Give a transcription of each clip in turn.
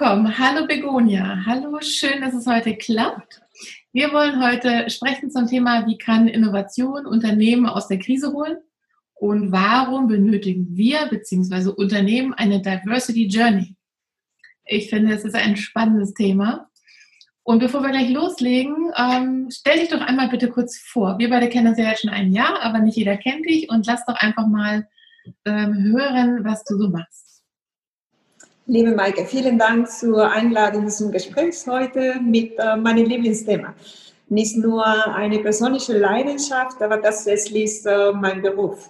willkommen. Hallo Begonia. Hallo, schön, dass es heute klappt. Wir wollen heute sprechen zum Thema, wie kann Innovation Unternehmen aus der Krise holen und warum benötigen wir bzw. Unternehmen eine Diversity Journey. Ich finde, es ist ein spannendes Thema. Und bevor wir gleich loslegen, ähm, stell dich doch einmal bitte kurz vor. Wir beide kennen uns ja jetzt schon ein Jahr, aber nicht jeder kennt dich und lass doch einfach mal ähm, hören, was du so machst. Liebe Maike, vielen Dank zur Einladung zum Gespräch heute mit äh, meinem Lieblingsthema. Nicht nur eine persönliche Leidenschaft, aber tatsächlich ist äh, mein Beruf.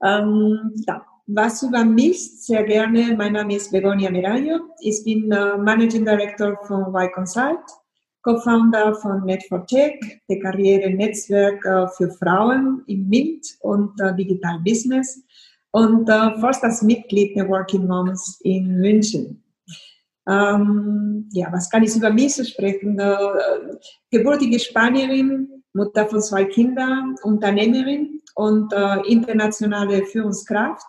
Ähm, ja. Was über mich sehr gerne, mein Name ist Begonia Merayo. Ich bin äh, Managing Director von Y Consult, Co-Founder von Net4Tech, der Karrierenetzwerk äh, für Frauen im MINT und äh, Digital Business und äh, fast als Mitglied der Working Moms in München. Ähm, ja, was kann ich über mich sprechen? Äh, gebürtige Spanierin, Mutter von zwei Kindern, Unternehmerin und äh, internationale Führungskraft.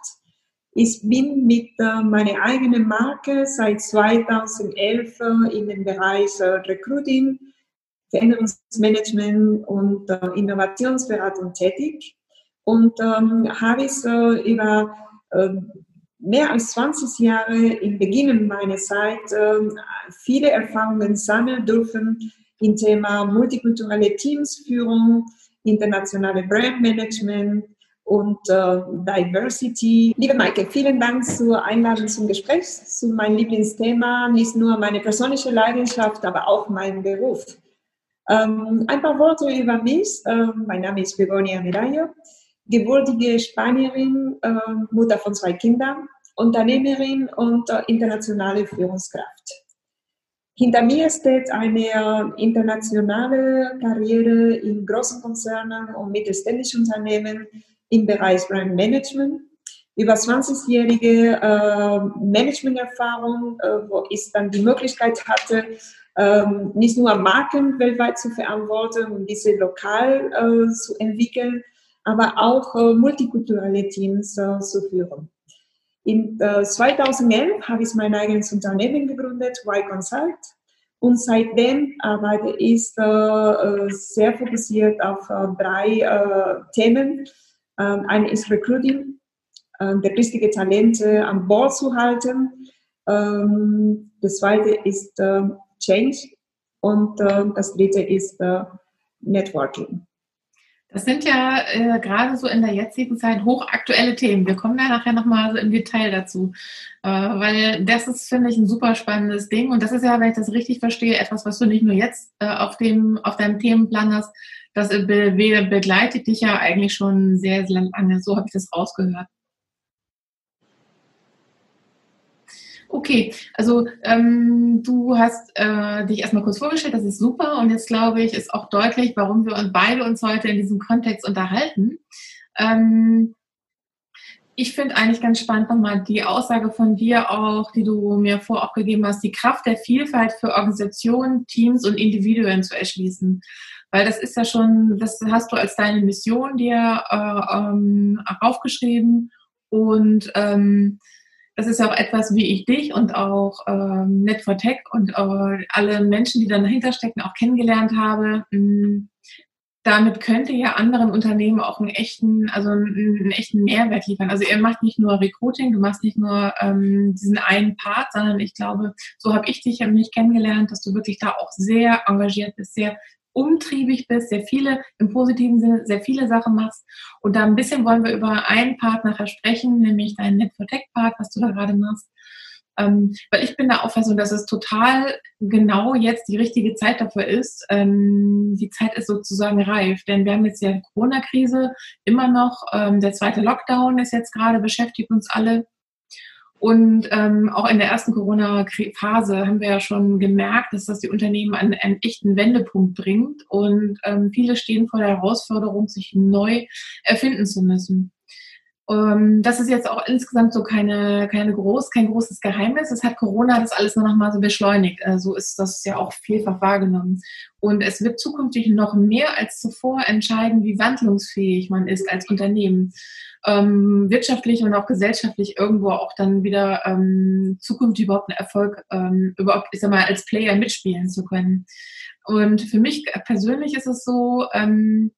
Ich bin mit äh, meiner eigenen Marke seit 2011 äh, in dem Bereich äh, Recruiting, Veränderungsmanagement und äh, Innovationsberatung tätig und ähm, habe ich so über äh, mehr als 20 Jahre im Beginn meiner Zeit äh, viele Erfahrungen sammeln dürfen im Thema multikulturelle Teamsführung, internationale Brandmanagement und äh, Diversity. Liebe Maike, vielen Dank zur Einladung zum Gespräch zu meinem Lieblingsthema, nicht nur meine persönliche Leidenschaft, aber auch mein Beruf. Ähm, ein paar Worte über mich. Ähm, mein Name ist Begonia Medallo gebürtige Spanierin, äh, Mutter von zwei Kindern, Unternehmerin und äh, internationale Führungskraft. Hinter mir steht eine internationale Karriere in großen Konzernen und mittelständischen Unternehmen im Bereich Brand Management. Über 20-jährige äh, Managementerfahrung, äh, wo ich dann die Möglichkeit hatte, ähm, nicht nur Marken weltweit zu verantworten und diese lokal äh, zu entwickeln, aber auch äh, multikulturelle Teams äh, zu führen. In äh, 2011 habe ich mein eigenes Unternehmen gegründet, Y Consult. Und seitdem arbeite ich äh, äh, sehr fokussiert auf äh, drei Themen. Ähm, eine ist Recruiting, der richtige Talente an Bord zu halten. Ähm, das zweite ist Change und das dritte ist Networking. Das sind ja äh, gerade so in der jetzigen Zeit hochaktuelle Themen. Wir kommen da nachher nochmal so im Detail dazu. Äh, weil das ist, finde ich, ein super spannendes Ding. Und das ist ja, wenn ich das richtig verstehe, etwas, was du nicht nur jetzt äh, auf, dem, auf deinem Themenplan hast, das be begleitet dich ja eigentlich schon sehr, sehr lange. So habe ich das rausgehört. Okay, also ähm, du hast äh, dich erstmal kurz vorgestellt, das ist super und jetzt glaube ich, ist auch deutlich, warum wir uns beide uns heute in diesem Kontext unterhalten. Ähm, ich finde eigentlich ganz spannend nochmal die Aussage von dir auch, die du mir vorab gegeben hast, die Kraft der Vielfalt für Organisationen, Teams und Individuen zu erschließen. Weil das ist ja schon, das hast du als deine Mission dir äh, ähm, aufgeschrieben und ähm, das ist ja auch etwas, wie ich dich und auch ähm, Net4Tech und äh, alle Menschen, die dann dahinter stecken, auch kennengelernt habe. Mh, mm, damit könnte ja anderen Unternehmen auch einen echten, also einen, einen, echten Mehrwert liefern. Also ihr macht nicht nur Recruiting, du machst nicht nur ähm, diesen einen Part, sondern ich glaube, so habe ich dich nicht kennengelernt, dass du wirklich da auch sehr engagiert bist, sehr umtriebig bist, sehr viele, im positiven Sinne, sehr viele Sachen machst. Und da ein bisschen wollen wir über einen Part nachher sprechen, nämlich deinen Net for Tech Part, was du da gerade machst. Ähm, weil ich bin der Auffassung, dass es total genau jetzt die richtige Zeit dafür ist. Ähm, die Zeit ist sozusagen reif, denn wir haben jetzt ja Corona-Krise immer noch. Ähm, der zweite Lockdown ist jetzt gerade, beschäftigt uns alle. Und ähm, auch in der ersten Corona-Phase haben wir ja schon gemerkt, dass das die Unternehmen an einen echten Wendepunkt bringt. Und ähm, viele stehen vor der Herausforderung, sich neu erfinden zu müssen. Ähm, das ist jetzt auch insgesamt so keine, keine groß, kein großes Geheimnis. Es hat Corona das alles nur noch mal so beschleunigt. So ist das ja auch vielfach wahrgenommen. Und es wird zukünftig noch mehr als zuvor entscheiden, wie wandlungsfähig man ist als Unternehmen. Ähm, wirtschaftlich und auch gesellschaftlich irgendwo auch dann wieder ähm, zukünftig überhaupt einen Erfolg, ähm, überhaupt, ich sag mal, als Player mitspielen zu können. Und für mich persönlich ist es so, ähm,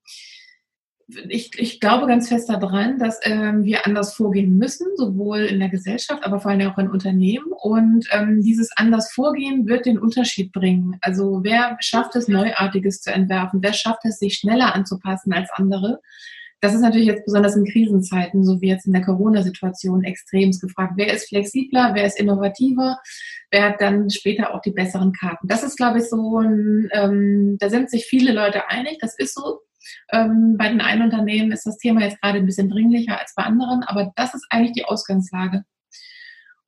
ich, ich glaube ganz fest daran, dass ähm, wir anders vorgehen müssen, sowohl in der Gesellschaft, aber vor allem auch in Unternehmen. Und ähm, dieses anders Vorgehen wird den Unterschied bringen. Also wer schafft es, Neuartiges zu entwerfen? Wer schafft es, sich schneller anzupassen als andere? Das ist natürlich jetzt besonders in Krisenzeiten, so wie jetzt in der Corona-Situation, extremst gefragt. Wer ist flexibler? Wer ist innovativer? Wer hat dann später auch die besseren Karten? Das ist, glaube ich, so ein, ähm, da sind sich viele Leute einig. Das ist so. Ähm, bei den einen Unternehmen ist das Thema jetzt gerade ein bisschen dringlicher als bei anderen, aber das ist eigentlich die Ausgangslage.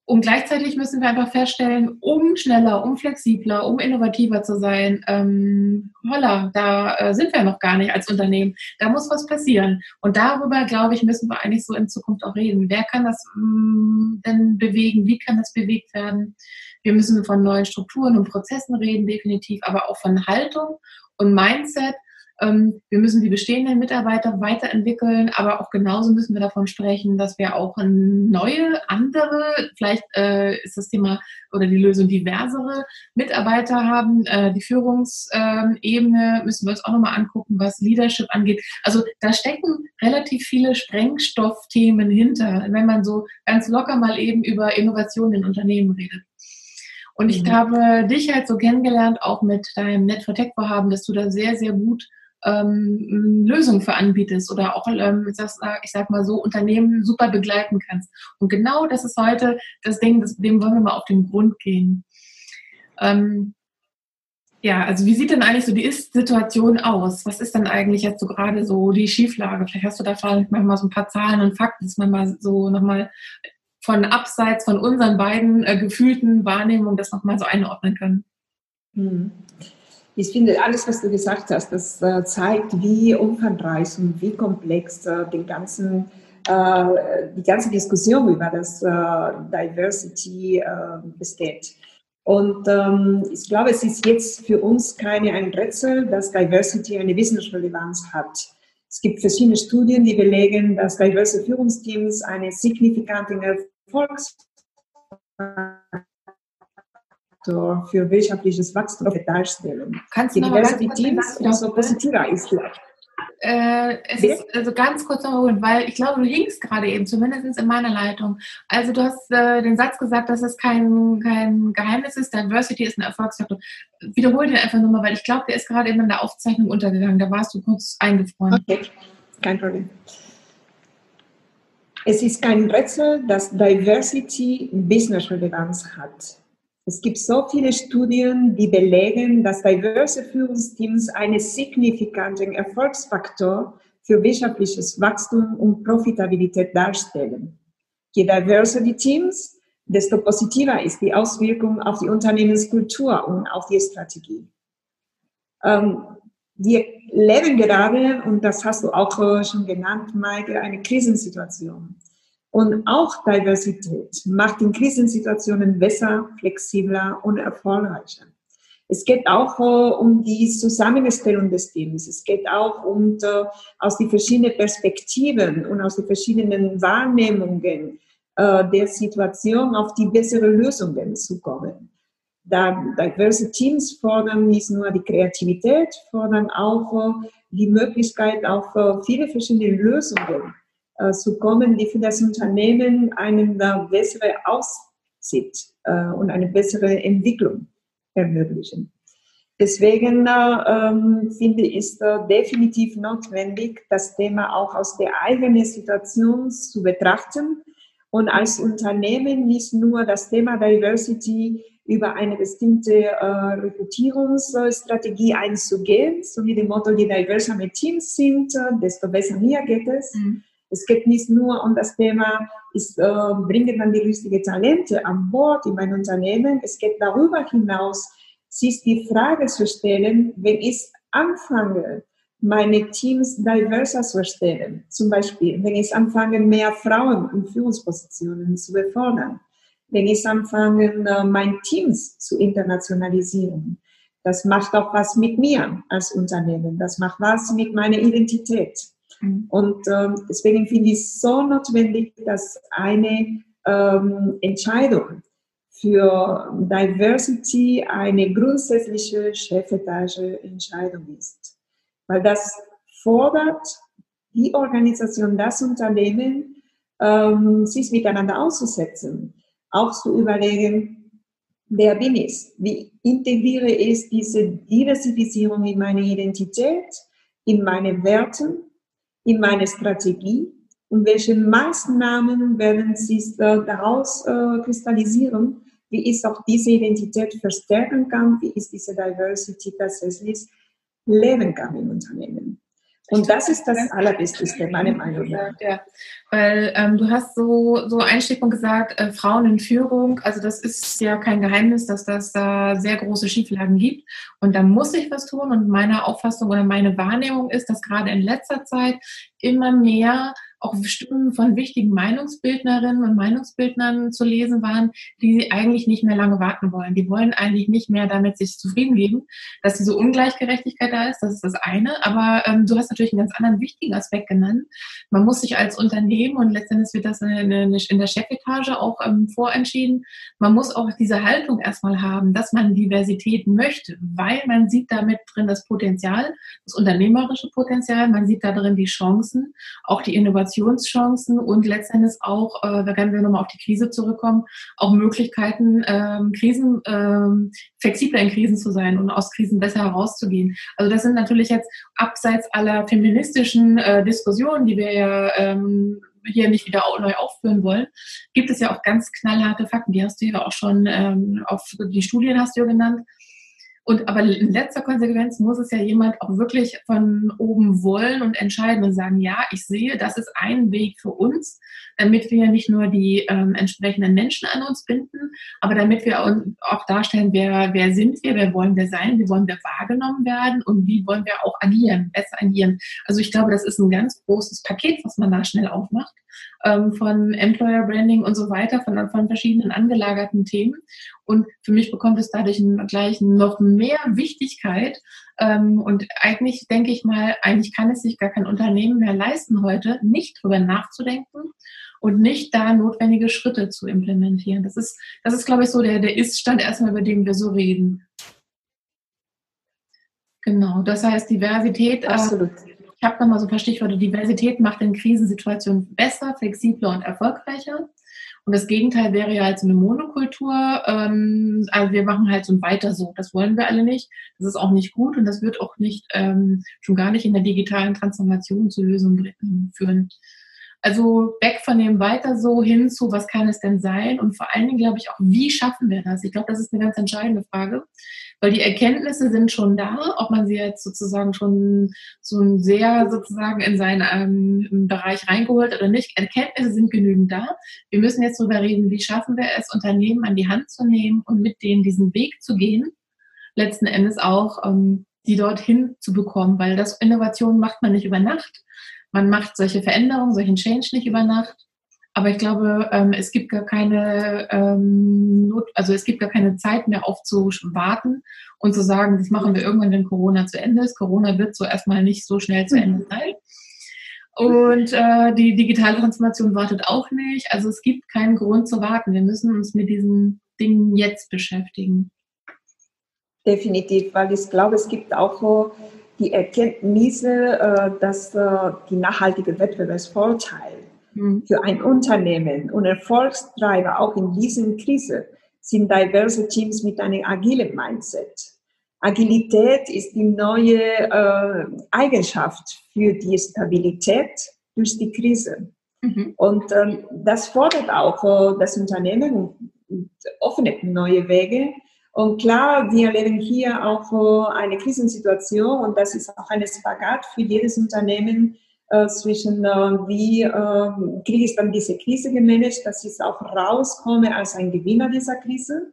Und gleichzeitig müssen wir einfach feststellen, um schneller, um flexibler, um innovativer zu sein, ähm, holla, da äh, sind wir noch gar nicht als Unternehmen. Da muss was passieren. Und darüber, glaube ich, müssen wir eigentlich so in Zukunft auch reden. Wer kann das ähm, denn bewegen? Wie kann das bewegt werden? Wir müssen von neuen Strukturen und Prozessen reden, definitiv, aber auch von Haltung und Mindset wir müssen die bestehenden Mitarbeiter weiterentwickeln, aber auch genauso müssen wir davon sprechen, dass wir auch neue, andere, vielleicht äh, ist das Thema oder die Lösung diversere Mitarbeiter haben. Äh, die Führungsebene müssen wir uns auch nochmal angucken, was Leadership angeht. Also da stecken relativ viele Sprengstoffthemen hinter, wenn man so ganz locker mal eben über Innovation in Unternehmen redet. Und ich mhm. habe dich halt so kennengelernt, auch mit deinem Net for Tech Vorhaben, dass du da sehr, sehr gut ähm, Lösungen für anbietest oder auch, ähm, ich, sag, ich sag mal so, Unternehmen super begleiten kannst. Und genau das ist heute das Ding, das, dem wollen wir mal auf den Grund gehen. Ähm, ja, also wie sieht denn eigentlich so die Ist-Situation aus? Was ist denn eigentlich jetzt so gerade so die Schieflage? Vielleicht hast du da vielleicht mal so ein paar Zahlen und Fakten, dass man mal so nochmal von abseits von unseren beiden äh, gefühlten Wahrnehmungen das nochmal so einordnen können. Hm ich finde, alles, was du gesagt hast, das äh, zeigt, wie umfangreich und wie komplex äh, den ganzen, äh, die ganze Diskussion über das äh, Diversity äh, besteht. Und ähm, ich glaube, es ist jetzt für uns keine ein Rätsel, dass Diversity eine Wissensrelevanz hat. Es gibt verschiedene Studien, die belegen, dass diverse Führungsteams eine signifikante Erfolgs Faktor für wirtschaftliches Wachstum darstellen. Kannst du Die Diversität umso positiver ist äh, es ist also ganz kurz erholen, weil ich glaube, du hingst gerade eben, zumindest in meiner Leitung. Also du hast äh, den Satz gesagt, dass es kein, kein Geheimnis ist, Diversity ist ein Erfolgsfaktor. Wiederhol den einfach nochmal, weil ich glaube, der ist gerade eben in der Aufzeichnung untergegangen. Da warst du kurz eingefroren. Okay, kein Problem. Es ist kein Rätsel, dass Diversity Business-Relevanz hat. Es gibt so viele Studien, die belegen, dass diverse Führungsteams einen signifikanten Erfolgsfaktor für wirtschaftliches Wachstum und Profitabilität darstellen. Je diverser die Teams, desto positiver ist die Auswirkung auf die Unternehmenskultur und auf die Strategie. Ähm, wir leben gerade, und das hast du auch schon genannt, Maike, eine Krisensituation. Und auch Diversität macht in Krisensituationen besser, flexibler und erfolgreicher. Es geht auch äh, um die Zusammenstellung des Teams. Es geht auch um äh, aus den verschiedenen Perspektiven und aus den verschiedenen Wahrnehmungen äh, der Situation auf die bessere Lösungen zu kommen. Da diverse Teams fordern nicht nur die Kreativität, fordern auch die Möglichkeit auf viele verschiedene Lösungen äh, zu kommen, die für das Unternehmen einen äh, bessere Aussicht äh, und eine bessere Entwicklung ermöglichen. Deswegen ähm, finde ich es äh, definitiv notwendig, das Thema auch aus der eigenen Situation zu betrachten und als Unternehmen nicht nur das Thema Diversity über eine bestimmte äh, Rekrutierungsstrategie einzugehen, so wie dem Motto, je diverser wir Teams sind, äh, desto besser mir geht es, mhm. Es geht nicht nur um das Thema, ist, äh, bringen dann die richtigen Talente an Bord in mein Unternehmen. Es geht darüber hinaus, sich die Frage zu stellen, wenn ich anfange, meine Teams diverser zu erstellen. Zum Beispiel, wenn ich anfange, mehr Frauen in Führungspositionen zu befördern, wenn ich anfange, äh, mein Teams zu internationalisieren. Das macht auch was mit mir als Unternehmen. Das macht was mit meiner Identität. Mhm. Und ähm, deswegen finde ich es so notwendig, dass eine ähm, Entscheidung für Diversity eine grundsätzliche Chefetage-Entscheidung ist. Weil das fordert die Organisation, das Unternehmen, ähm, sich miteinander auszusetzen, auch zu überlegen, wer bin ich, wie integriere ich diese Diversifizierung in meine Identität, in meine Werte, in meine Strategie. Und welche Maßnahmen werden sich daraus äh, kristallisieren, wie ich auch diese Identität verstärken kann, wie ich diese Diversity tatsächlich leben kann im Unternehmen. Und das ist das Allerwichtigste, meiner Meinung nach. Ja, weil ähm, du hast so, so Einstimmung gesagt, äh, Frauen in Führung, also das ist ja kein Geheimnis, dass das da sehr große Schieflagen gibt. Und da muss sich was tun. Und meine Auffassung oder meine Wahrnehmung ist, dass gerade in letzter Zeit immer mehr auch Stimmen von wichtigen Meinungsbildnerinnen und Meinungsbildnern zu lesen waren, die eigentlich nicht mehr lange warten wollen. Die wollen eigentlich nicht mehr damit sich zufrieden geben, dass diese Ungleichgerechtigkeit da ist. Das ist das eine. Aber ähm, du hast natürlich einen ganz anderen wichtigen Aspekt genannt. Man muss sich als Unternehmen und letztendlich wird das in, in der Chefetage auch ähm, vorentschieden. Man muss auch diese Haltung erstmal haben, dass man Diversität möchte, weil man sieht damit drin das Potenzial, das unternehmerische Potenzial, man sieht da drin die Chancen, auch die Innovation Innovationschancen und letztendlich auch, äh, wenn wir nochmal auf die Krise zurückkommen, auch Möglichkeiten, ähm, Krisen, ähm, flexibler in Krisen zu sein und aus Krisen besser herauszugehen. Also das sind natürlich jetzt abseits aller feministischen äh, Diskussionen, die wir ja ähm, hier nicht wieder neu aufführen wollen, gibt es ja auch ganz knallharte Fakten. Die hast du ja auch schon ähm, auf die Studien hast du ja genannt. Und aber in letzter Konsequenz muss es ja jemand auch wirklich von oben wollen und entscheiden und sagen, ja, ich sehe, das ist ein Weg für uns, damit wir nicht nur die ähm, entsprechenden Menschen an uns binden, aber damit wir auch darstellen, wer, wer sind wir, wer wollen wir sein, wie wollen wir wahrgenommen werden und wie wollen wir auch agieren, besser agieren. Also ich glaube, das ist ein ganz großes Paket, was man da schnell aufmacht ähm, von Employer Branding und so weiter, von, von verschiedenen angelagerten Themen. Und für mich bekommt es dadurch gleich noch mehr Wichtigkeit. Ähm, und eigentlich denke ich mal, eigentlich kann es sich gar kein Unternehmen mehr leisten heute, nicht drüber nachzudenken und nicht da notwendige Schritte zu implementieren. Das ist, das ist, glaube ich, so der, der Ist-Stand erstmal, über den wir so reden. Genau, das heißt Diversität. Äh, habe nochmal so ein paar Stichworte. Diversität macht in Krisensituationen besser, flexibler und erfolgreicher. Und das Gegenteil wäre ja halt so eine Monokultur. Ähm, also wir machen halt so ein Weiter so. Das wollen wir alle nicht. Das ist auch nicht gut und das wird auch nicht, ähm, schon gar nicht in der digitalen Transformation zu Lösungen führen. Also weg von dem Weiter so hin zu, was kann es denn sein? Und vor allen Dingen glaube ich auch, wie schaffen wir das? Ich glaube, das ist eine ganz entscheidende Frage, weil die Erkenntnisse sind schon da, ob man sie jetzt sozusagen schon so sehr sozusagen in seinen ähm, Bereich reingeholt oder nicht. Erkenntnisse sind genügend da. Wir müssen jetzt darüber reden, wie schaffen wir es, Unternehmen an die Hand zu nehmen und mit denen diesen Weg zu gehen, letzten Endes auch ähm, die dorthin zu bekommen, weil das Innovation macht man nicht über Nacht man macht solche Veränderungen, solchen Change nicht über Nacht. Aber ich glaube, ähm, es gibt gar keine ähm, Not, also es gibt gar keine Zeit mehr aufzuwarten und zu sagen, das machen wir irgendwann, wenn Corona zu Ende ist. Corona wird so erstmal nicht so schnell zu Ende sein. Und äh, die digitale Transformation wartet auch nicht. Also es gibt keinen Grund zu warten. Wir müssen uns mit diesen Dingen jetzt beschäftigen. Definitiv, weil ich glaube, es gibt auch die Erkenntnisse, äh, dass äh, die nachhaltige Wettbewerbsvorteil mhm. für ein Unternehmen und Erfolgstreiber auch in diesen Krise sind diverse Teams mit einem agilen Mindset. Agilität ist die neue äh, Eigenschaft für die Stabilität durch die Krise. Mhm. Und ähm, das fordert auch äh, das Unternehmen und, und öffnet neue Wege und klar, wir erleben hier auch eine Krisensituation und das ist auch eine Spagat für jedes Unternehmen äh, zwischen, äh, wie äh, kriege ich dann diese Krise gemanagt, dass ich auch rauskomme als ein Gewinner dieser Krise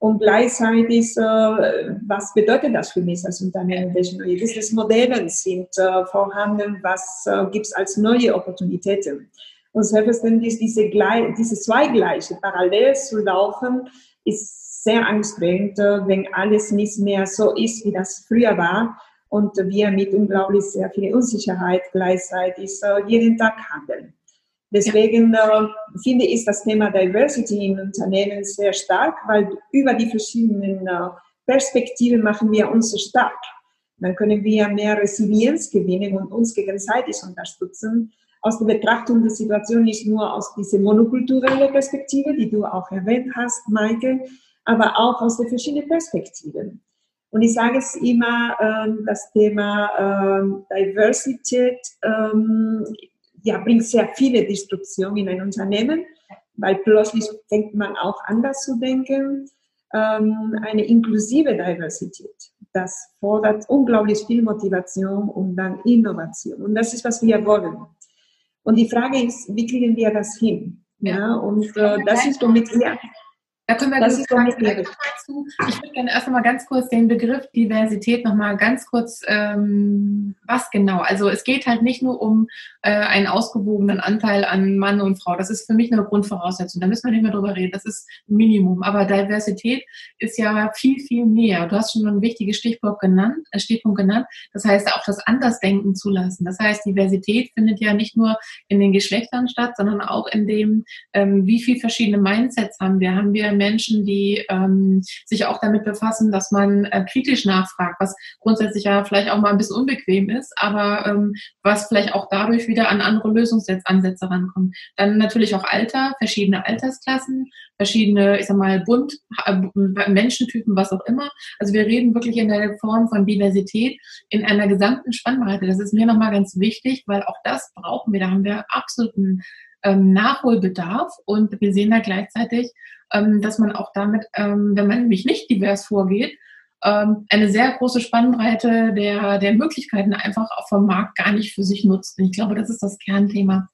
Und gleichzeitig, äh, was bedeutet das für mich als Unternehmen? Welche neue Businessmodelle sind äh, vorhanden? Was äh, gibt es als neue Opportunitäten? Und selbstverständlich diese, diese zwei gleiche parallel zu laufen, ist sehr anstrengend, äh, wenn alles nicht mehr so ist, wie das früher war und wir mit unglaublich sehr viel Unsicherheit gleichzeitig äh, jeden Tag handeln. Deswegen äh, finde ich das Thema Diversity in Unternehmen sehr stark, weil über die verschiedenen äh, Perspektiven machen wir uns stark. Dann können wir mehr Resilienz gewinnen und uns gegenseitig unterstützen. Aus der Betrachtung der Situation nicht nur aus dieser monokulturellen Perspektive, die du auch erwähnt hast, Maike, aber auch aus den verschiedenen Perspektiven. Und ich sage es immer, äh, das Thema äh, Diversität ähm, ja, bringt sehr viele Disruptionen in ein Unternehmen, weil plötzlich fängt man auch anders zu denken. Ähm, eine inklusive Diversität, das fordert unglaublich viel Motivation und dann Innovation. Und das ist, was wir wollen. Und die Frage ist, wie kriegen wir das hin? Ja, und äh, das ist womit wir da können wir das ist ganz zu. Ich würde gerne erst einmal ganz kurz den Begriff Diversität nochmal ganz kurz, ähm, was genau? Also es geht halt nicht nur um äh, einen ausgewogenen Anteil an Mann und Frau. Das ist für mich eine Grundvoraussetzung. Da müssen wir nicht mehr drüber reden. Das ist Minimum. Aber Diversität ist ja viel, viel mehr. Du hast schon ein wichtiges Stichwort genannt, äh, Stichpunkt genannt. Das heißt auch das Andersdenken zulassen. Das heißt, Diversität findet ja nicht nur in den Geschlechtern statt, sondern auch in dem, ähm, wie viel verschiedene Mindsets haben wir. Haben wir Menschen, die ähm, sich auch damit befassen, dass man äh, kritisch nachfragt, was grundsätzlich ja vielleicht auch mal ein bisschen unbequem ist, aber ähm, was vielleicht auch dadurch wieder an andere Lösungsansätze rankommt. Dann natürlich auch Alter, verschiedene Altersklassen, verschiedene, ich sag mal, bunt, äh, Menschentypen, was auch immer. Also wir reden wirklich in der Form von Diversität in einer gesamten Spannbreite. Das ist mir nochmal ganz wichtig, weil auch das brauchen wir. Da haben wir absoluten ähm, Nachholbedarf und wir sehen da gleichzeitig, ähm, dass man auch damit, ähm, wenn man nämlich nicht divers vorgeht, ähm, eine sehr große Spannbreite der, der Möglichkeiten einfach auch vom Markt gar nicht für sich nutzt. Und ich glaube, das ist das Kernthema.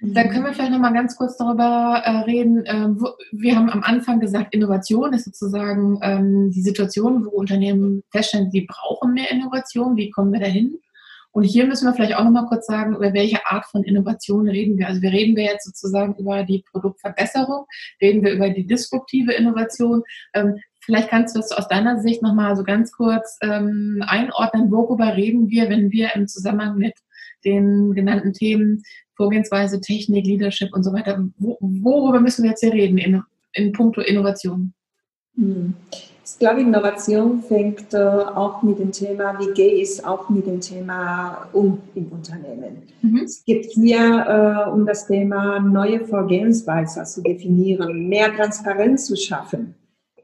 Mhm. Dann können wir vielleicht noch mal ganz kurz darüber äh, reden. Äh, wo, wir haben am Anfang gesagt, Innovation ist sozusagen ähm, die Situation, wo Unternehmen feststellen, sie brauchen mehr Innovation. Wie kommen wir dahin? Und hier müssen wir vielleicht auch noch mal kurz sagen, über welche Art von Innovation reden wir. Also wir reden wir jetzt sozusagen über die Produktverbesserung, reden wir über die disruptive Innovation. Ähm, vielleicht kannst du das aus deiner Sicht noch mal so ganz kurz ähm, einordnen. Worüber reden wir, wenn wir im Zusammenhang mit den genannten Themen Vorgehensweise, Technik, Leadership und so weiter, worüber müssen wir jetzt hier reden in, in puncto Innovation? Hm. Ich glaube, Innovation fängt äh, auch mit dem Thema, wie gehe ich auch mit dem Thema um im Unternehmen. Mhm. Es geht hier äh, um das Thema neue Vorgehensweise zu definieren, mehr Transparenz zu schaffen,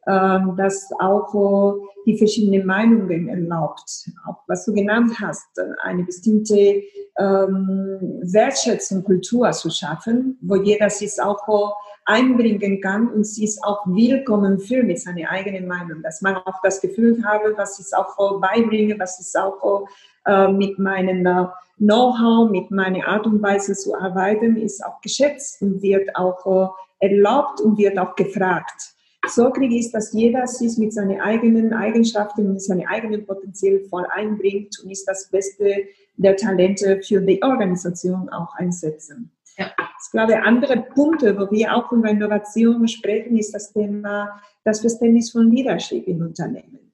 äh, dass auch die verschiedenen Meinungen erlaubt. Auch was du genannt hast, eine bestimmte ähm, Wertschätzung, Kultur zu schaffen, wo jeder sich auch einbringen kann und sie ist auch willkommen fühlt mit seiner eigenen Meinung, dass man auch das Gefühl habe, was ich auch beibringe, was ich auch äh, mit meinem äh, Know-how, mit meiner Art und Weise zu arbeiten, ist auch geschätzt und wird auch äh, erlaubt und wird auch gefragt. So kriege ich, dass jeder sich mit seinen eigenen Eigenschaften, mit seinem eigenen Potenzial voll einbringt und ist das Beste der Talente für die Organisation auch einsetzen. Ja. Ich glaube, andere Punkte, wo wir auch über Innovation sprechen, ist das Thema, das Verständnis von Leadership in Unternehmen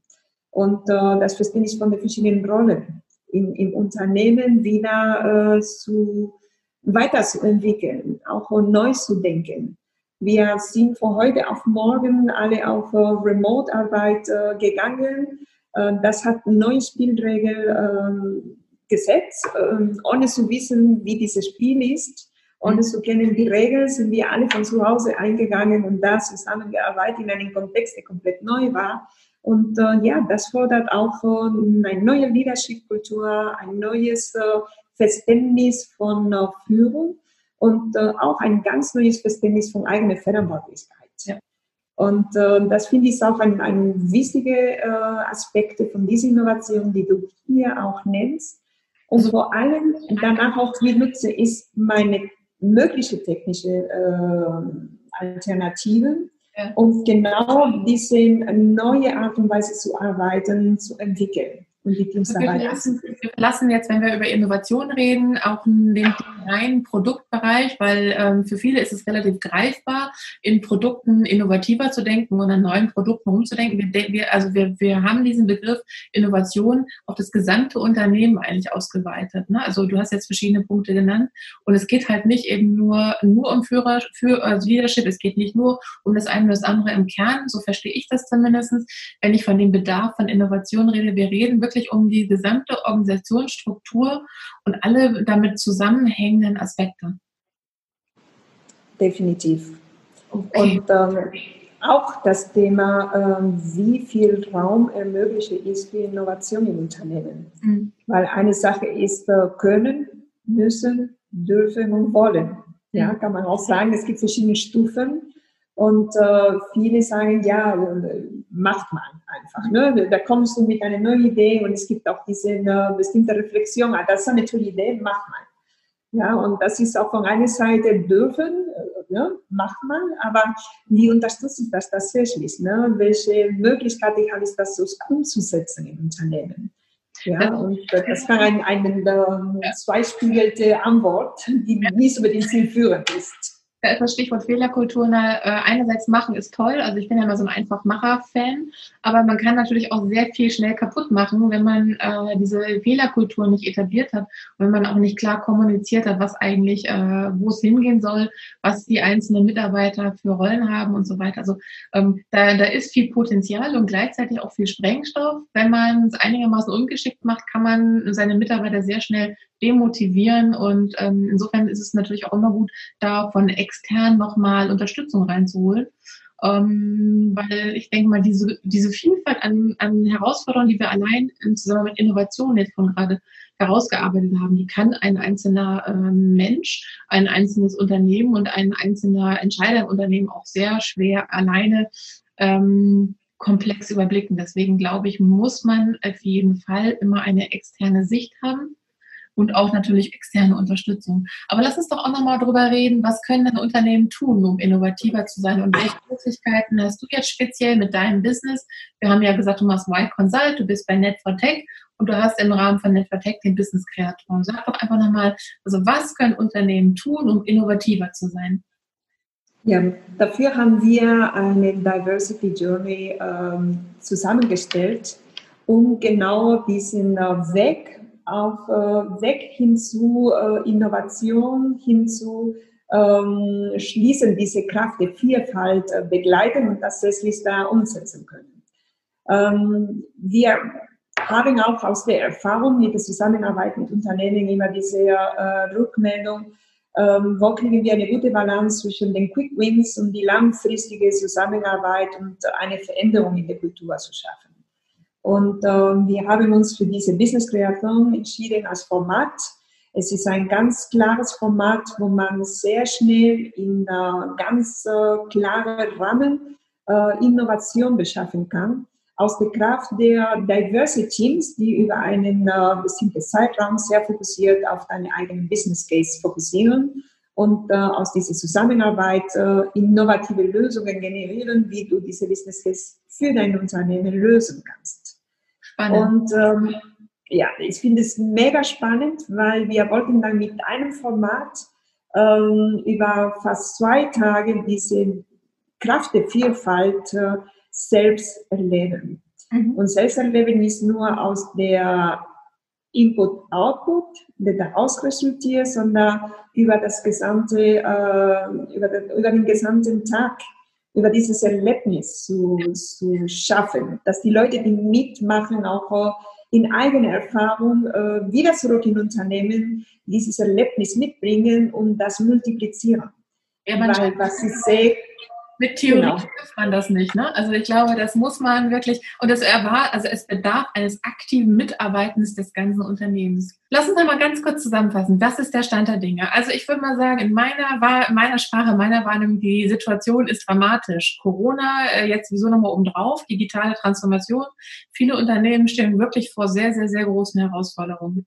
und äh, das Verständnis von den verschiedenen Rollen im, im Unternehmen wieder äh, zu weiterzuentwickeln, auch neu zu denken. Wir sind von heute auf morgen alle auf äh, Remote-Arbeit äh, gegangen. Äh, das hat neue Spielregeln ähm, gesetzt, ähm, ohne zu wissen, wie dieses Spiel ist. Ohne zu kennen die Regeln, sind wir alle von zu Hause eingegangen und da zusammengearbeitet in einem Kontext, der komplett neu war. Und äh, ja, das fordert auch äh, eine neue Leadership-Kultur, ein neues äh, Verständnis von äh, Führung und äh, auch ein ganz neues Verständnis von eigener Verantwortlichkeit. Ja. Und äh, das finde ich auch ein, ein wichtige Aspekte von dieser Innovation, die du hier auch nennst. Und vor allem danach auch, wie nutze ich meine mögliche technische äh, Alternativen ja. und genau diese neue Art und Weise zu arbeiten, zu entwickeln und die Teams dabei lassen. Wir lassen jetzt, wenn wir über Innovation reden, auch den reinen Produktbereich, weil ähm, für viele ist es relativ greifbar, in Produkten innovativer zu denken und an neuen Produkten umzudenken. Wir, wir, also wir, wir haben diesen Begriff Innovation auf das gesamte Unternehmen eigentlich ausgeweitet. Ne? Also du hast jetzt verschiedene Punkte genannt und es geht halt nicht eben nur, nur um Führer, für, also Leadership, es geht nicht nur um das eine oder das andere im Kern, so verstehe ich das zumindest, wenn ich von dem Bedarf von Innovation rede. Wir reden wirklich wirklich um die gesamte Organisationsstruktur und alle damit zusammenhängenden Aspekte. Definitiv. Okay. Und ähm, auch das Thema, ähm, wie viel Raum ermögliche ist für Innovation im Unternehmen. Mhm. Weil eine Sache ist äh, können, müssen, dürfen und wollen. Ja, mhm. kann man auch sagen, es gibt verschiedene Stufen. Und äh, viele sagen, ja, macht man einfach. Ne? Da kommst du mit einer neuen Idee und es gibt auch diese äh, bestimmte Reflexion, ah, das ist eine tolle Idee, macht man. Ja, und das ist auch von einer Seite dürfen, äh, ne, macht man, aber wie unterstützt ich das tatsächlich? Ne? Welche Möglichkeiten habe ich, das so umzusetzen im Unternehmen? Ja, und das kann ein, eine, eine äh, zweispiegelte Antwort, die nicht unbedingt zielführend ist da ist das Stichwort Fehlerkultur. Äh, einerseits machen ist toll, also ich bin ja immer so ein Einfachmacher-Fan, aber man kann natürlich auch sehr viel schnell kaputt machen, wenn man äh, diese Fehlerkultur nicht etabliert hat und wenn man auch nicht klar kommuniziert hat, was eigentlich, äh, wo es hingehen soll, was die einzelnen Mitarbeiter für Rollen haben und so weiter. Also ähm, da, da ist viel Potenzial und gleichzeitig auch viel Sprengstoff. Wenn man es einigermaßen ungeschickt macht, kann man seine Mitarbeiter sehr schnell demotivieren und ähm, insofern ist es natürlich auch immer gut, da von extern nochmal Unterstützung reinzuholen. Ähm, weil ich denke mal, diese, diese Vielfalt an, an Herausforderungen, die wir allein im Zusammenhang mit Innovation jetzt von gerade herausgearbeitet haben, die kann ein einzelner ähm, Mensch, ein einzelnes Unternehmen und ein einzelner Entscheider im Unternehmen auch sehr schwer alleine ähm, komplex überblicken. Deswegen glaube ich, muss man auf jeden Fall immer eine externe Sicht haben und auch natürlich externe Unterstützung. Aber lass uns doch auch nochmal darüber reden, was können denn Unternehmen tun, um innovativer zu sein und welche Möglichkeiten hast du jetzt speziell mit deinem Business? Wir haben ja gesagt, du machst Y Consult, du bist bei Net4Tech und du hast im Rahmen von Net4Tech den Business Kreator. Sag doch einfach nochmal, also was können Unternehmen tun, um innovativer zu sein? Ja, dafür haben wir eine Diversity Journey ähm, zusammengestellt, um genau diesen äh, Weg auch äh, weg hin zu äh, Innovation, hin zu ähm, schließen, diese Kraft der Vielfalt äh, begleiten und tatsächlich da umsetzen können. Ähm, wir haben auch aus der Erfahrung mit der Zusammenarbeit mit Unternehmen immer diese äh, Rückmeldung, ähm, wo kriegen wir eine gute Balance zwischen den Quick Wins und die langfristige Zusammenarbeit und eine Veränderung in der Kultur zu schaffen. Und äh, wir haben uns für diese Business Kreation entschieden als Format. Es ist ein ganz klares Format, wo man sehr schnell in äh, ganz äh, klaren Rahmen äh, Innovation beschaffen kann. Aus der Kraft der Diversity Teams, die über einen äh, bestimmten Zeitraum sehr fokussiert auf deine eigenen Business Case fokussieren und äh, aus dieser Zusammenarbeit äh, innovative Lösungen generieren, wie du diese Business Case für dein Unternehmen lösen kannst. Spannend. Und ähm, ja, ich finde es mega spannend, weil wir wollten dann mit einem Format ähm, über fast zwei Tage diese Kraft der Vielfalt äh, selbst erleben. Mhm. Und selbst erleben ist nur aus der Input-Output, der daraus resultiert, sondern über das gesamte, äh, über, den, über den gesamten Tag über dieses Erlebnis zu, zu schaffen, dass die Leute, die mitmachen, auch in eigener Erfahrung äh, wieder zurück in Unternehmen dieses Erlebnis mitbringen und das multiplizieren. Ja, Weil was ich sehe, mit Theorie genau. trifft man das nicht. Ne? Also ich glaube, das muss man wirklich, und das erwartet, also es bedarf eines aktiven Mitarbeitens des ganzen Unternehmens. Lass uns mal ganz kurz zusammenfassen. Was ist der Stand der Dinge? Also ich würde mal sagen, in meiner, in meiner Sprache, meiner Wahrnehmung, die Situation ist dramatisch. Corona, äh, jetzt sowieso nochmal oben drauf, digitale Transformation. Viele Unternehmen stehen wirklich vor sehr, sehr, sehr großen Herausforderungen.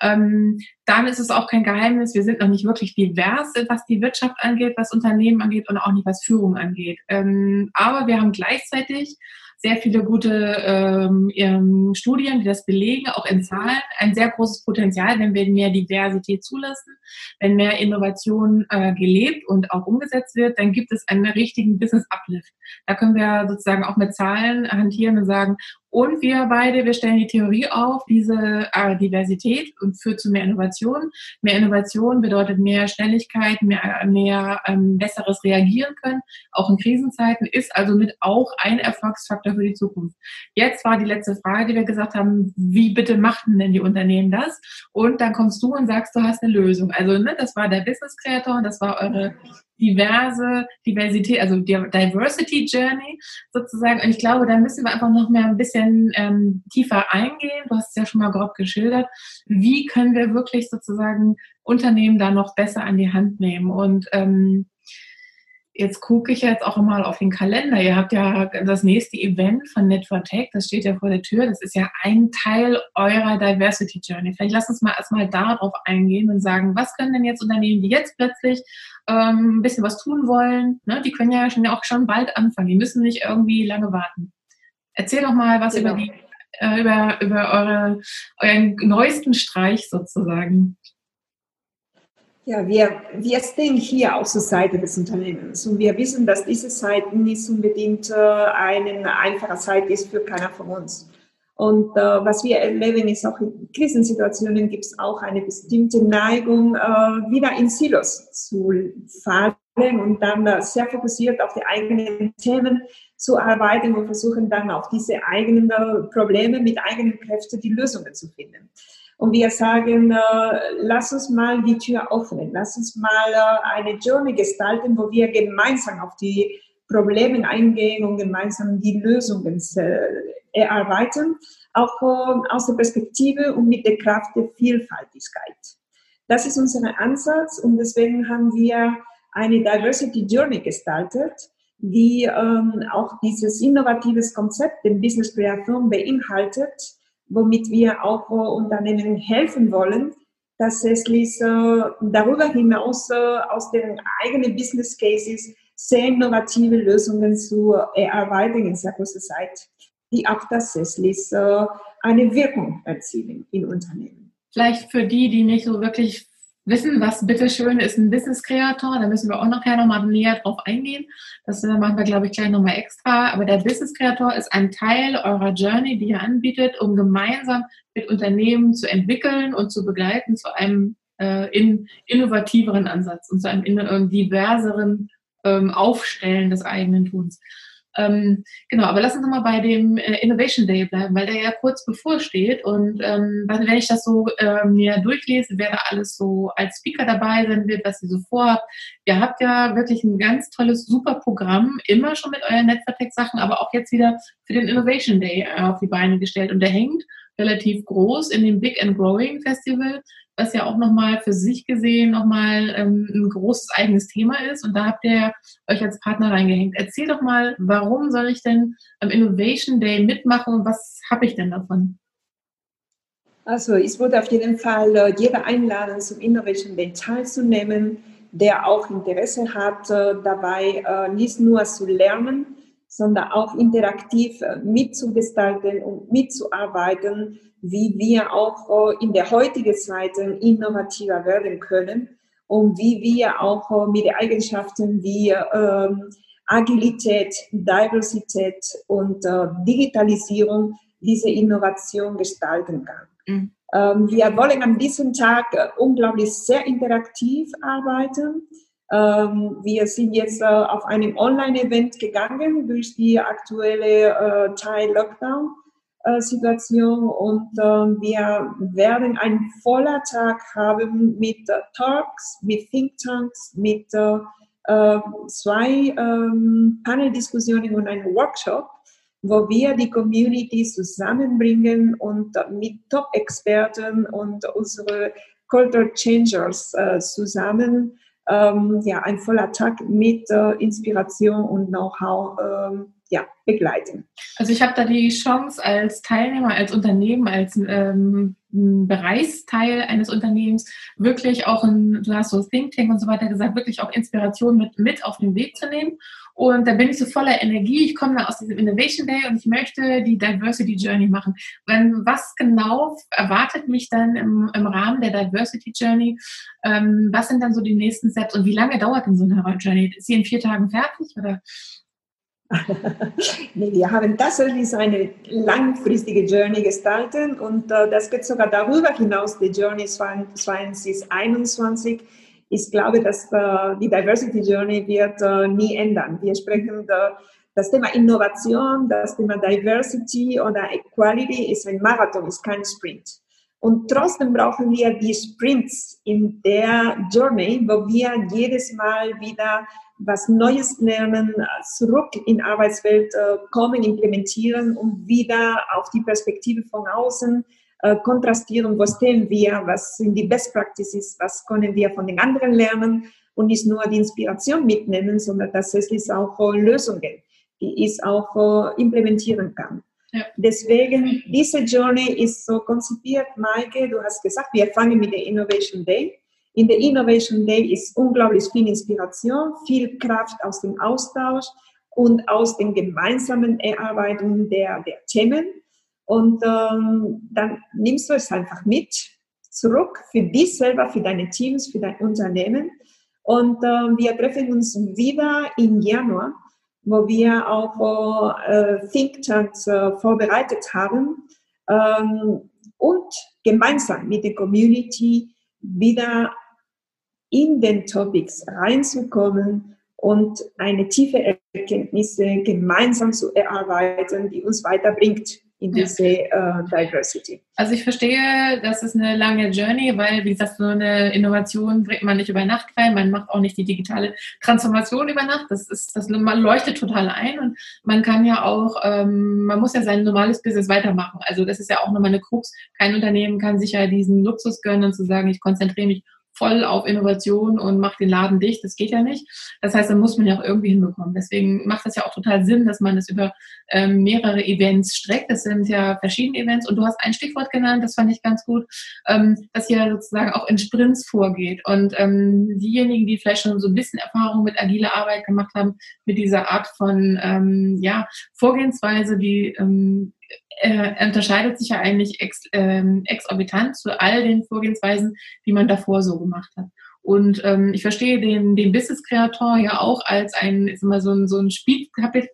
Ähm, dann ist es auch kein Geheimnis, wir sind noch nicht wirklich divers, was die Wirtschaft angeht, was Unternehmen angeht und auch nicht was Führung angeht. Ähm, aber wir haben gleichzeitig sehr viele gute ähm, Studien, die das belegen, auch in Zahlen, ein sehr großes Potenzial, wenn wir mehr Diversität zulassen, wenn mehr Innovation äh, gelebt und auch umgesetzt wird, dann gibt es einen richtigen Business Uplift. Da können wir sozusagen auch mit Zahlen hantieren und sagen, und wir beide, wir stellen die Theorie auf, diese äh, Diversität und führt zu mehr Innovation. Mehr Innovation bedeutet mehr Schnelligkeit, mehr, mehr ähm, besseres Reagieren können, auch in Krisenzeiten, ist also mit auch ein Erfolgsfaktor für die Zukunft. Jetzt war die letzte Frage, die wir gesagt haben, wie bitte machten denn die Unternehmen das? Und dann kommst du und sagst, du hast eine Lösung. Also ne, das war der Business Creator und das war eure diverse Diversität, also Diversity Journey sozusagen. Und ich glaube, da müssen wir einfach noch mehr ein bisschen ähm, tiefer eingehen. Du hast es ja schon mal grob geschildert. Wie können wir wirklich sozusagen Unternehmen da noch besser an die Hand nehmen? Und ähm, jetzt gucke ich jetzt auch mal auf den Kalender. Ihr habt ja das nächste Event von Net4Tech, das steht ja vor der Tür. Das ist ja ein Teil eurer Diversity Journey. Vielleicht lass uns mal erstmal darauf eingehen und sagen, was können denn jetzt Unternehmen, die jetzt plötzlich ähm, ein bisschen was tun wollen, ne, die können ja schon, auch schon bald anfangen. Die müssen nicht irgendwie lange warten. Erzähl doch mal was genau. über die äh, über, über eure, euren neuesten Streich sozusagen. Ja, wir, wir stehen hier auf der Seite des Unternehmens und wir wissen, dass diese Zeit nicht unbedingt äh, eine einfache Zeit ist für keiner von uns. Und äh, was wir erleben, ist auch in Krisensituationen gibt es auch eine bestimmte Neigung, äh, wieder in Silos zu fallen und dann äh, sehr fokussiert auf die eigenen Themen zu arbeiten und versuchen dann auf diese eigenen äh, Probleme mit eigenen Kräften die Lösungen zu finden und wir sagen, äh, lass uns mal die Tür öffnen, lass uns mal äh, eine Journey gestalten, wo wir gemeinsam auf die Probleme eingehen und gemeinsam die Lösungen äh, erarbeiten, auch äh, aus der Perspektive und mit der Kraft der Vielfaltigkeit. Das ist unser Ansatz und deswegen haben wir eine Diversity Journey gestaltet, die ähm, auch dieses innovatives Konzept, den Business Creation beinhaltet, womit wir auch Unternehmen helfen wollen, tatsächlich äh, darüber hinaus äh, aus den eigenen Business Cases sehr innovative Lösungen zu erarbeiten in sehr kurzer Zeit, die auch tatsächlich äh, eine Wirkung erzielen in Unternehmen. Vielleicht für die, die nicht so wirklich wissen, was bitteschön ist ein Business Creator. Da müssen wir auch nachher nochmal näher drauf eingehen. Das machen wir, glaube ich, gleich nochmal extra. Aber der Business Creator ist ein Teil eurer Journey, die ihr anbietet, um gemeinsam mit Unternehmen zu entwickeln und zu begleiten zu einem äh, in, innovativeren Ansatz und zu einem in, äh, diverseren ähm, Aufstellen des eigenen Tuns. Ähm, genau, aber lass uns nochmal bei dem äh, Innovation Day bleiben, weil der ja kurz bevorsteht. Und ähm, wenn ich das so äh, mir durchlese, wer da alles so als Speaker dabei sein wird, was ihr so vorhabt. Ihr habt ja wirklich ein ganz tolles, super Programm, immer schon mit euren Netzwerk-Sachen, aber auch jetzt wieder für den Innovation Day äh, auf die Beine gestellt. Und der hängt relativ groß in dem Big and Growing Festival was ja auch nochmal für sich gesehen nochmal ähm, ein großes eigenes Thema ist. Und da habt ihr euch als Partner reingehängt. Erzähl doch mal, warum soll ich denn am Innovation Day mitmachen und was habe ich denn davon? Also ich würde auf jeden Fall äh, jeder einladen, zum Innovation Day teilzunehmen, der auch Interesse hat, äh, dabei äh, nicht nur zu lernen, sondern auch interaktiv äh, mitzugestalten und mitzuarbeiten, wie wir auch in der heutigen Zeit innovativer werden können und wie wir auch mit Eigenschaften wie ähm, Agilität, Diversität und Digitalisierung diese Innovation gestalten kann. Mhm. Ähm, wir wollen an diesem Tag unglaublich sehr interaktiv arbeiten. Ähm, wir sind jetzt äh, auf einem Online-Event gegangen durch die aktuelle äh, Teil-Lockdown-Situation und äh, wir werden einen voller Tag haben mit äh, Talks, mit Thinktanks, mit äh, äh, zwei ähm, Panel-Diskussionen und einem Workshop, wo wir die Community zusammenbringen und mit Top-Experten und unsere Culture Changers zusammen ähm, ja, ein voller Tag mit äh, Inspiration und Know-how ähm, ja, begleiten. Also ich habe da die Chance als Teilnehmer, als Unternehmen, als ähm, Bereichsteil eines Unternehmens wirklich auch, in, du hast so Think Tank und so weiter gesagt, wirklich auch Inspiration mit, mit auf den Weg zu nehmen. Und da bin ich so voller Energie. Ich komme da aus diesem Innovation Day und ich möchte die Diversity Journey machen. Wenn, was genau erwartet mich dann im, im Rahmen der Diversity Journey? Ähm, was sind dann so die nächsten Steps und wie lange dauert denn so eine Journey? Ist sie in vier Tagen fertig oder? nee, wir haben tatsächlich eine langfristige Journey gestaltet und äh, das geht sogar darüber hinaus, die Journey 2021. Ich glaube, dass äh, die Diversity Journey wird äh, nie ändern. Wir sprechen äh, das Thema Innovation, das Thema Diversity oder Equality ist ein Marathon, ist kein Sprint. Und trotzdem brauchen wir die Sprints in der Journey, wo wir jedes Mal wieder was Neues lernen, zurück in Arbeitswelt äh, kommen, implementieren und wieder auf die Perspektive von außen äh, kontrastieren, wo stehen wir, was sind die Best Practices, was können wir von den anderen lernen und nicht nur die Inspiration mitnehmen, sondern tatsächlich auch äh, Lösungen, die ich auch äh, implementieren kann. Ja. Deswegen, diese Journey ist so konzipiert, Maike, du hast gesagt, wir fangen mit der Innovation Day. In der Innovation Day ist unglaublich viel Inspiration, viel Kraft aus dem Austausch und aus den gemeinsamen Erarbeitungen der, der Themen. Und ähm, dann nimmst du es einfach mit zurück für dich selber, für deine Teams, für dein Unternehmen. Und äh, wir treffen uns wieder im Januar, wo wir auch äh, Thinktanks äh, vorbereitet haben ähm, und gemeinsam mit der Community wieder in den Topics reinzukommen und eine tiefe Erkenntnisse gemeinsam zu erarbeiten, die uns weiterbringt in diese ja. uh, Diversity. Also ich verstehe, das ist eine lange Journey, weil, wie gesagt, so eine Innovation bringt man nicht über Nacht rein, man macht auch nicht die digitale Transformation über Nacht, das ist, das man leuchtet total ein und man kann ja auch, ähm, man muss ja sein normales Business weitermachen. Also das ist ja auch nochmal eine Krux. Kein Unternehmen kann sich ja diesen Luxus gönnen, zu sagen, ich konzentriere mich voll auf Innovation und macht den Laden dicht. Das geht ja nicht. Das heißt, dann muss man ja auch irgendwie hinbekommen. Deswegen macht das ja auch total Sinn, dass man es über ähm, mehrere Events streckt. Das sind ja verschiedene Events und du hast ein Stichwort genannt, das fand ich ganz gut, ähm, dass ihr sozusagen auch in Sprints vorgeht. Und ähm, diejenigen, die vielleicht schon so ein bisschen Erfahrung mit agiler Arbeit gemacht haben, mit dieser Art von ähm, ja, Vorgehensweise, die ähm, äh, unterscheidet sich ja eigentlich ex, ähm, exorbitant zu all den Vorgehensweisen, die man davor so gemacht hat. Und ähm, ich verstehe den, den Business Creator ja auch als ein, ist immer so ein, so ein Spielkapitel,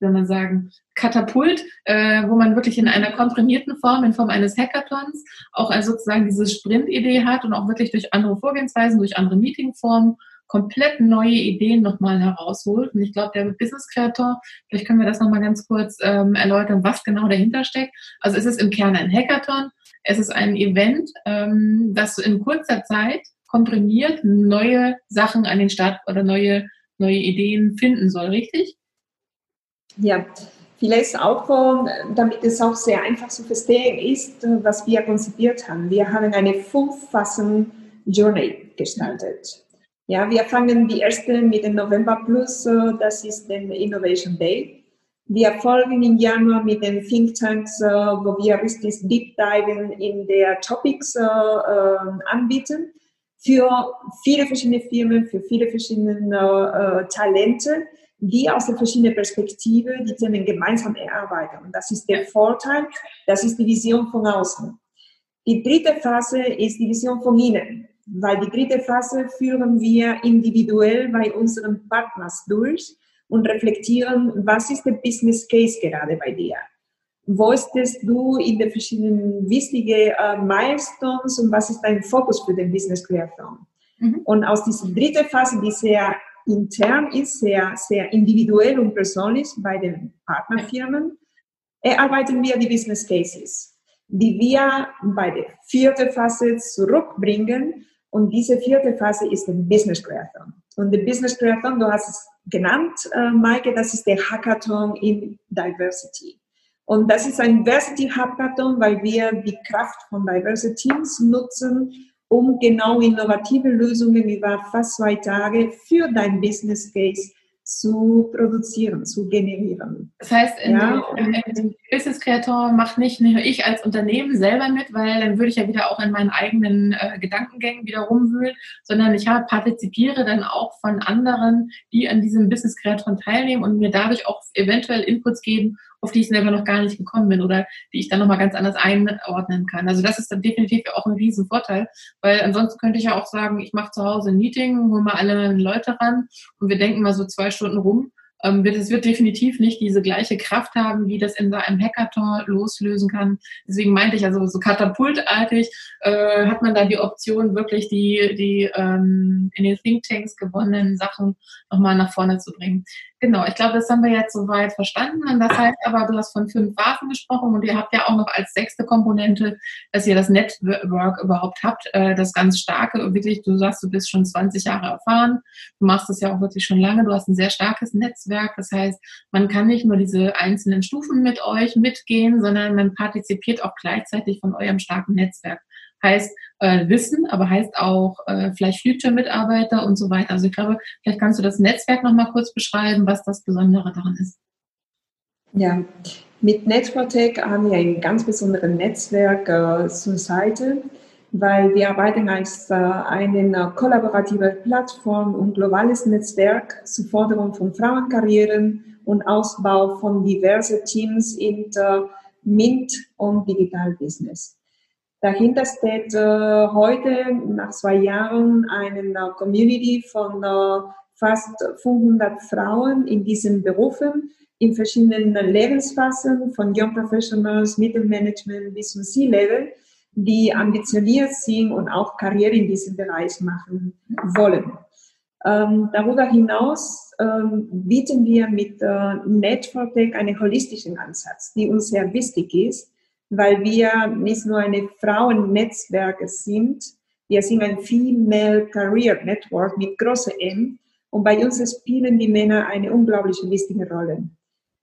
soll man sagen, Katapult, äh, wo man wirklich in einer komprimierten Form, in Form eines Hackathons, auch also sozusagen diese Sprint-Idee hat und auch wirklich durch andere Vorgehensweisen, durch andere Meetingformen komplett neue Ideen nochmal herausholt. Und ich glaube, der Business Creator, vielleicht können wir das nochmal ganz kurz ähm, erläutern, was genau dahinter steckt. Also es ist im Kern ein Hackathon. Es ist ein Event, ähm, das in kurzer Zeit komprimiert neue Sachen an den Start oder neue, neue Ideen finden soll, richtig? Ja, Vielleicht auch, damit es auch sehr einfach zu verstehen ist, was wir konzipiert haben. Wir haben eine Fünf-Phasen-Journey gestaltet. Ja, wir fangen die erste mit dem November Plus, äh, das ist der Innovation Day. Wir folgen im Januar mit den Think Tanks, äh, wo wir richtig Deep Diven in der Topics äh, anbieten. Für viele verschiedene Firmen, für viele verschiedene Talente, die aus der verschiedenen Perspektive die Themen gemeinsam erarbeiten. Und das ist der Vorteil, das ist die Vision von außen. Die dritte Phase ist die Vision von innen weil die dritte Phase führen wir individuell bei unseren Partners durch und reflektieren, was ist der Business Case gerade bei dir? Wo stehst du in den verschiedenen wichtigen äh, Milestones und was ist dein Fokus für den Business Creation? Mhm. Und aus dieser dritten Phase, die sehr intern ist, sehr, sehr individuell und persönlich bei den Partnerfirmen, erarbeiten wir die Business Cases, die wir bei der vierten Phase zurückbringen und diese vierte Phase ist der Business Creathon. Und der Business Creathon, du hast es genannt, äh, Maike, das ist der Hackathon in Diversity. Und das ist ein Diversity Hackathon, weil wir die Kraft von Diversity Teams nutzen, um genau innovative Lösungen über fast zwei Tage für dein Business Case zu produzieren, zu generieren. Das heißt, in, ja, in Business Creator macht nicht nur ich als Unternehmen selber mit, weil dann würde ich ja wieder auch in meinen eigenen äh, Gedankengängen wieder rumwühlen, sondern ich habe, partizipiere dann auch von anderen, die an diesem Business Creator teilnehmen und mir dadurch auch eventuell Inputs geben, auf die ich selber noch gar nicht gekommen bin oder die ich dann nochmal ganz anders einordnen kann. Also das ist dann definitiv auch ein Riesenvorteil, weil ansonsten könnte ich ja auch sagen, ich mache zu Hause ein Meeting, hole mal alle Leute ran und wir denken mal so zwei Stunden rum ähm, es wird definitiv nicht diese gleiche Kraft haben, wie das in so einem Hackathon loslösen kann. Deswegen meinte ich also so katapultartig äh, hat man da die Option, wirklich die, die ähm, in den Thinktanks gewonnenen Sachen nochmal nach vorne zu bringen. Genau, ich glaube, das haben wir jetzt soweit verstanden. Und das heißt aber, du hast von fünf Phasen gesprochen und ihr habt ja auch noch als sechste Komponente, dass ihr das Network überhaupt habt, äh, das ganz starke, wirklich, du sagst, du bist schon 20 Jahre erfahren, du machst das ja auch wirklich schon lange, du hast ein sehr starkes Netzwerk. Das heißt, man kann nicht nur diese einzelnen Stufen mit euch mitgehen, sondern man partizipiert auch gleichzeitig von eurem starken Netzwerk heißt äh, Wissen, aber heißt auch äh, vielleicht Future-Mitarbeiter und so weiter. Also ich glaube, vielleicht kannst du das Netzwerk nochmal kurz beschreiben, was das Besondere daran ist. Ja, mit Networtech haben wir ein ganz besonderes Netzwerk äh, zur Seite, weil wir arbeiten als äh, eine kollaborative Plattform und globales Netzwerk zur Förderung von Frauenkarrieren und Ausbau von diversen Teams in der MINT und Digitalbusiness. Dahinter steht äh, heute, nach zwei Jahren, eine Community von äh, fast 500 Frauen in diesen Berufen, in verschiedenen Lebensphasen, von Young Professionals, Mittelmanagement bis zum C-Level, die ambitioniert sind und auch Karriere in diesem Bereich machen wollen. Ähm, darüber hinaus ähm, bieten wir mit äh, Network einen holistischen Ansatz, die uns sehr wichtig ist weil wir nicht nur eine Frauennetzwerke sind, wir sind ein Female Career Network mit großer M und bei uns spielen die Männer eine unglaublich wichtige Rolle.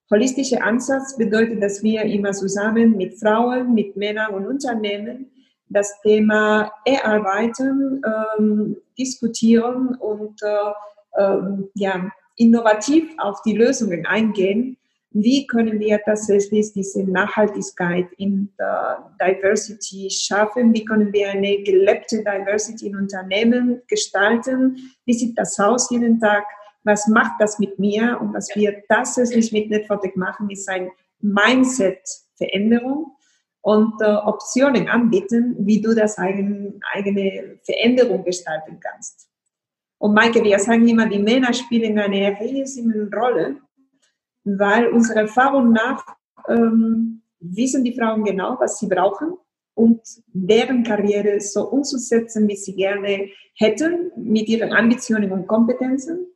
Holistischer Ansatz bedeutet, dass wir immer zusammen mit Frauen, mit Männern und Unternehmen das Thema erarbeiten, ähm, diskutieren und äh, ähm, ja, innovativ auf die Lösungen eingehen, wie können wir tatsächlich diese Nachhaltigkeit in der Diversity schaffen? Wie können wir eine gelebte Diversity in Unternehmen gestalten? Wie sieht das aus jeden Tag? Was macht das mit mir? Und was wir tatsächlich mit Network machen, ist ein Mindset-Veränderung und äh, Optionen anbieten, wie du das eigen, eigene Veränderung gestalten kannst. Und Maike, wir sagen immer, die Männer spielen eine riesige Rolle weil unserer Erfahrung nach ähm, wissen die Frauen genau, was sie brauchen, um deren Karriere so umzusetzen, wie sie gerne hätten, mit ihren Ambitionen und Kompetenzen.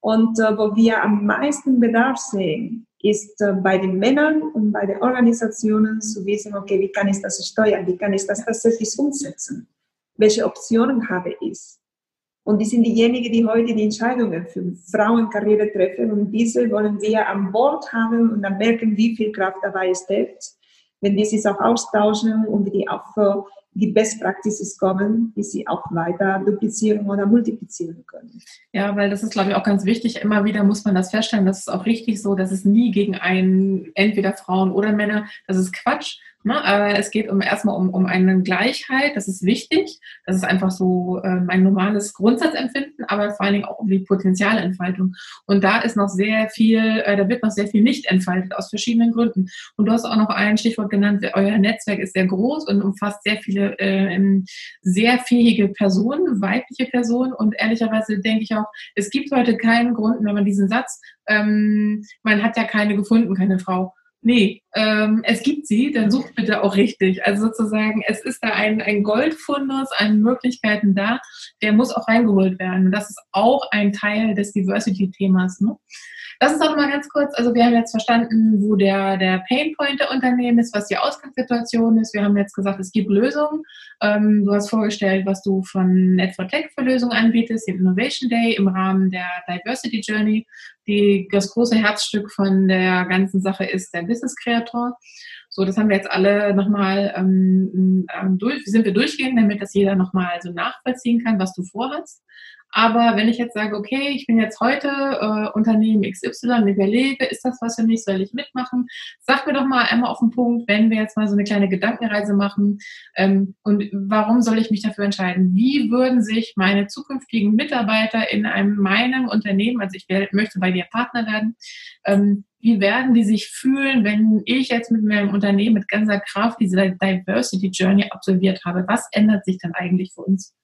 Und äh, wo wir am meisten Bedarf sehen, ist äh, bei den Männern und bei den Organisationen zu wissen, okay, wie kann ich das steuern, wie kann ich das tatsächlich umsetzen, welche Optionen habe ich. Und die sind diejenigen, die heute die Entscheidungen für Frauenkarriere treffen. Und diese wollen wir an Bord haben und dann merken, wie viel Kraft dabei steckt, wenn die sich auch austauschen und die für die Best Practices kommen, die sie auch weiter duplizieren oder multiplizieren können. Ja, weil das ist, glaube ich, auch ganz wichtig. Immer wieder muss man das feststellen. Das ist auch richtig so, dass es nie gegen einen, entweder Frauen oder Männer, das ist Quatsch Ne? Aber es geht um, erstmal um, um eine Gleichheit, das ist wichtig. Das ist einfach so ähm, ein normales Grundsatzempfinden, aber vor allen Dingen auch um die Potenzialentfaltung. Und da ist noch sehr viel, äh, da wird noch sehr viel nicht entfaltet aus verschiedenen Gründen. Und du hast auch noch ein Stichwort genannt, euer Netzwerk ist sehr groß und umfasst sehr viele äh, sehr fähige Personen, weibliche Personen. Und ehrlicherweise denke ich auch, es gibt heute keinen Grund, wenn man diesen Satz, ähm, man hat ja keine gefunden, keine Frau nee, ähm, es gibt sie, dann sucht bitte auch richtig. Also sozusagen, es ist da ein, ein Goldfundus an Möglichkeiten da, der muss auch reingeholt werden. Und das ist auch ein Teil des Diversity-Themas. Ne? Lass uns doch mal ganz kurz, also wir haben jetzt verstanden, wo der, der Painpoint der Unternehmen ist, was die Ausgangssituation ist. Wir haben jetzt gesagt, es gibt Lösungen. Ähm, du hast vorgestellt, was du von Net4Tech für Lösungen anbietest, den Innovation Day im Rahmen der Diversity Journey. Die, das große Herzstück von der ganzen Sache ist der Business Creator. So, das haben wir jetzt alle nochmal ähm, ähm, durch, sind wir durchgehen, damit das jeder nochmal so nachvollziehen kann, was du vorhast. Aber wenn ich jetzt sage, okay, ich bin jetzt heute äh, Unternehmen XY überlege, ist das was für mich, soll ich mitmachen? Sag mir doch mal einmal auf den Punkt, wenn wir jetzt mal so eine kleine Gedankenreise machen ähm, und warum soll ich mich dafür entscheiden? Wie würden sich meine zukünftigen Mitarbeiter in einem meinem Unternehmen, also ich möchte bei dir Partner werden, ähm, wie werden die sich fühlen, wenn ich jetzt mit meinem Unternehmen mit ganzer Kraft diese Diversity Journey absolviert habe? Was ändert sich dann eigentlich für uns?